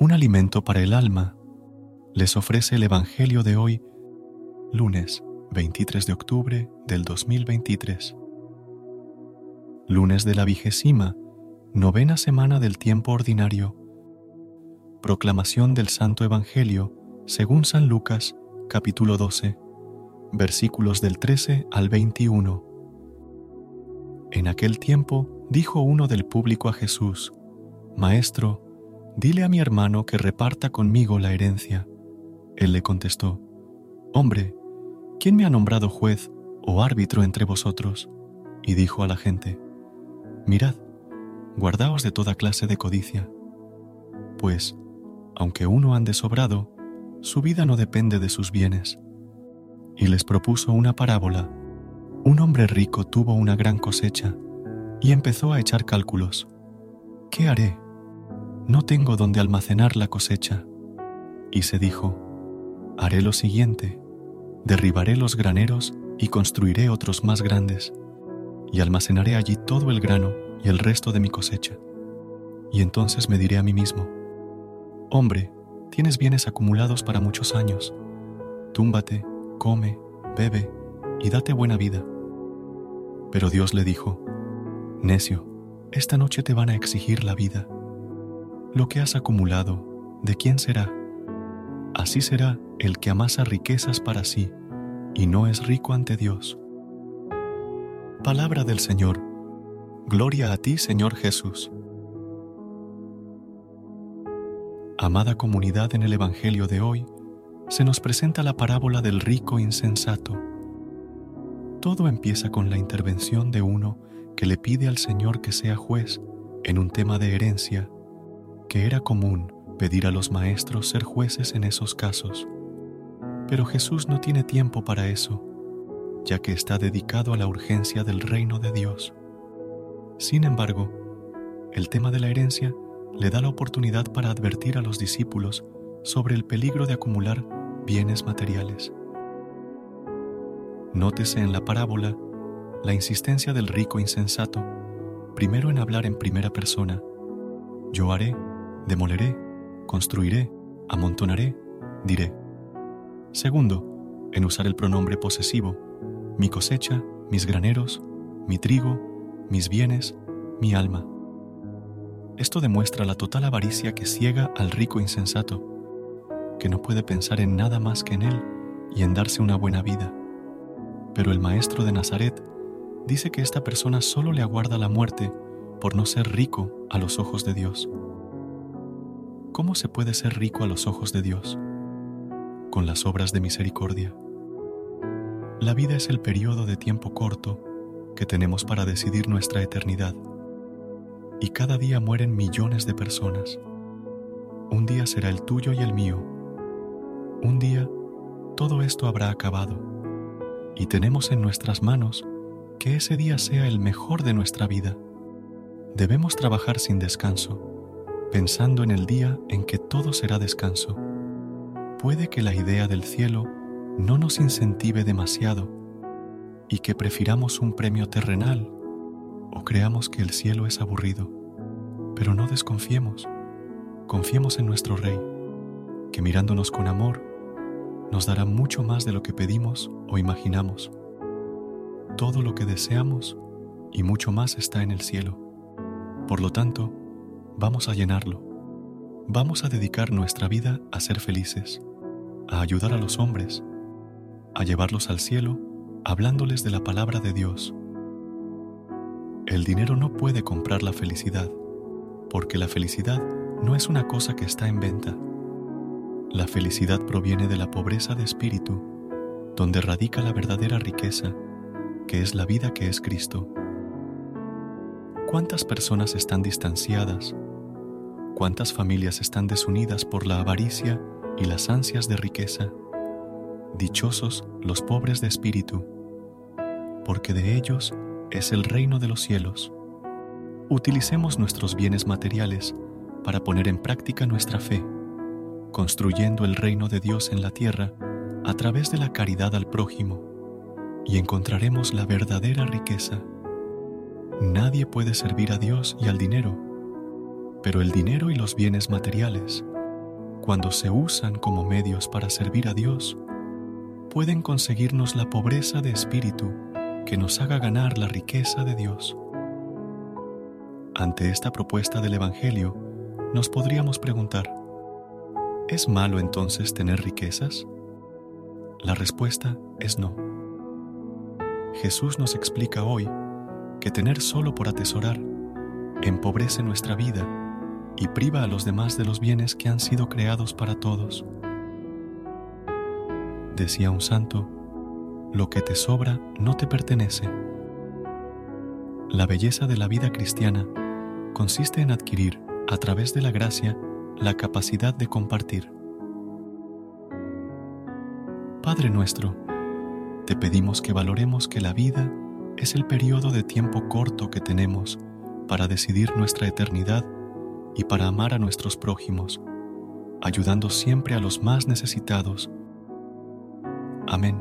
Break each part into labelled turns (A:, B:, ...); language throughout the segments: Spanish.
A: Un alimento para el alma, les ofrece el Evangelio de hoy, lunes 23 de octubre del 2023. Lunes de la vigésima, novena semana del tiempo ordinario. Proclamación del Santo Evangelio según San Lucas, capítulo 12, versículos del 13 al 21. En aquel tiempo dijo uno del público a Jesús, Maestro, Dile a mi hermano que reparta conmigo la herencia. Él le contestó, Hombre, ¿quién me ha nombrado juez o árbitro entre vosotros? Y dijo a la gente, Mirad, guardaos de toda clase de codicia, pues, aunque uno ande sobrado, su vida no depende de sus bienes. Y les propuso una parábola. Un hombre rico tuvo una gran cosecha y empezó a echar cálculos. ¿Qué haré? No tengo donde almacenar la cosecha. Y se dijo, haré lo siguiente, derribaré los graneros y construiré otros más grandes, y almacenaré allí todo el grano y el resto de mi cosecha. Y entonces me diré a mí mismo, hombre, tienes bienes acumulados para muchos años, túmbate, come, bebe y date buena vida. Pero Dios le dijo, necio, esta noche te van a exigir la vida lo que has acumulado, ¿de quién será? Así será el que amasa riquezas para sí y no es rico ante Dios. Palabra del Señor. Gloria a ti, Señor Jesús. Amada comunidad en el Evangelio de hoy, se nos presenta la parábola del rico insensato. Todo empieza con la intervención de uno que le pide al Señor que sea juez en un tema de herencia que era común pedir a los maestros ser jueces en esos casos. Pero Jesús no tiene tiempo para eso, ya que está dedicado a la urgencia del reino de Dios. Sin embargo, el tema de la herencia le da la oportunidad para advertir a los discípulos sobre el peligro de acumular bienes materiales. Nótese en la parábola la insistencia del rico insensato, primero en hablar en primera persona, yo haré demoleré, construiré, amontonaré, diré. Segundo, en usar el pronombre posesivo, mi cosecha, mis graneros, mi trigo, mis bienes, mi alma. Esto demuestra la total avaricia que ciega al rico insensato, que no puede pensar en nada más que en él y en darse una buena vida. Pero el maestro de Nazaret dice que esta persona solo le aguarda la muerte por no ser rico a los ojos de Dios. ¿Cómo se puede ser rico a los ojos de Dios? Con las obras de misericordia. La vida es el periodo de tiempo corto que tenemos para decidir nuestra eternidad. Y cada día mueren millones de personas. Un día será el tuyo y el mío. Un día todo esto habrá acabado. Y tenemos en nuestras manos que ese día sea el mejor de nuestra vida. Debemos trabajar sin descanso pensando en el día en que todo será descanso. Puede que la idea del cielo no nos incentive demasiado y que prefiramos un premio terrenal o creamos que el cielo es aburrido. Pero no desconfiemos, confiemos en nuestro Rey, que mirándonos con amor, nos dará mucho más de lo que pedimos o imaginamos. Todo lo que deseamos y mucho más está en el cielo. Por lo tanto, vamos a llenarlo. Vamos a dedicar nuestra vida a ser felices, a ayudar a los hombres, a llevarlos al cielo hablándoles de la palabra de Dios. El dinero no puede comprar la felicidad, porque la felicidad no es una cosa que está en venta. La felicidad proviene de la pobreza de espíritu, donde radica la verdadera riqueza, que es la vida que es Cristo. ¿Cuántas personas están distanciadas? ¿Cuántas familias están desunidas por la avaricia y las ansias de riqueza? Dichosos los pobres de espíritu, porque de ellos es el reino de los cielos. Utilicemos nuestros bienes materiales para poner en práctica nuestra fe, construyendo el reino de Dios en la tierra a través de la caridad al prójimo, y encontraremos la verdadera riqueza. Nadie puede servir a Dios y al dinero, pero el dinero y los bienes materiales, cuando se usan como medios para servir a Dios, pueden conseguirnos la pobreza de espíritu que nos haga ganar la riqueza de Dios. Ante esta propuesta del Evangelio, nos podríamos preguntar, ¿es malo entonces tener riquezas? La respuesta es no. Jesús nos explica hoy que tener solo por atesorar empobrece nuestra vida y priva a los demás de los bienes que han sido creados para todos. Decía un santo, lo que te sobra no te pertenece. La belleza de la vida cristiana consiste en adquirir, a través de la gracia, la capacidad de compartir. Padre nuestro, te pedimos que valoremos que la vida es el periodo de tiempo corto que tenemos para decidir nuestra eternidad y para amar a nuestros prójimos, ayudando siempre a los más necesitados. Amén.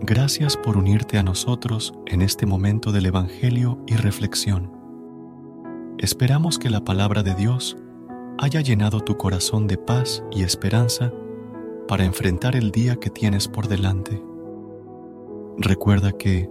A: Gracias por unirte a nosotros en este momento del Evangelio y reflexión. Esperamos que la palabra de Dios haya llenado tu corazón de paz y esperanza para enfrentar el día que tienes por delante. Recuerda que,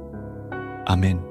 A: Amén.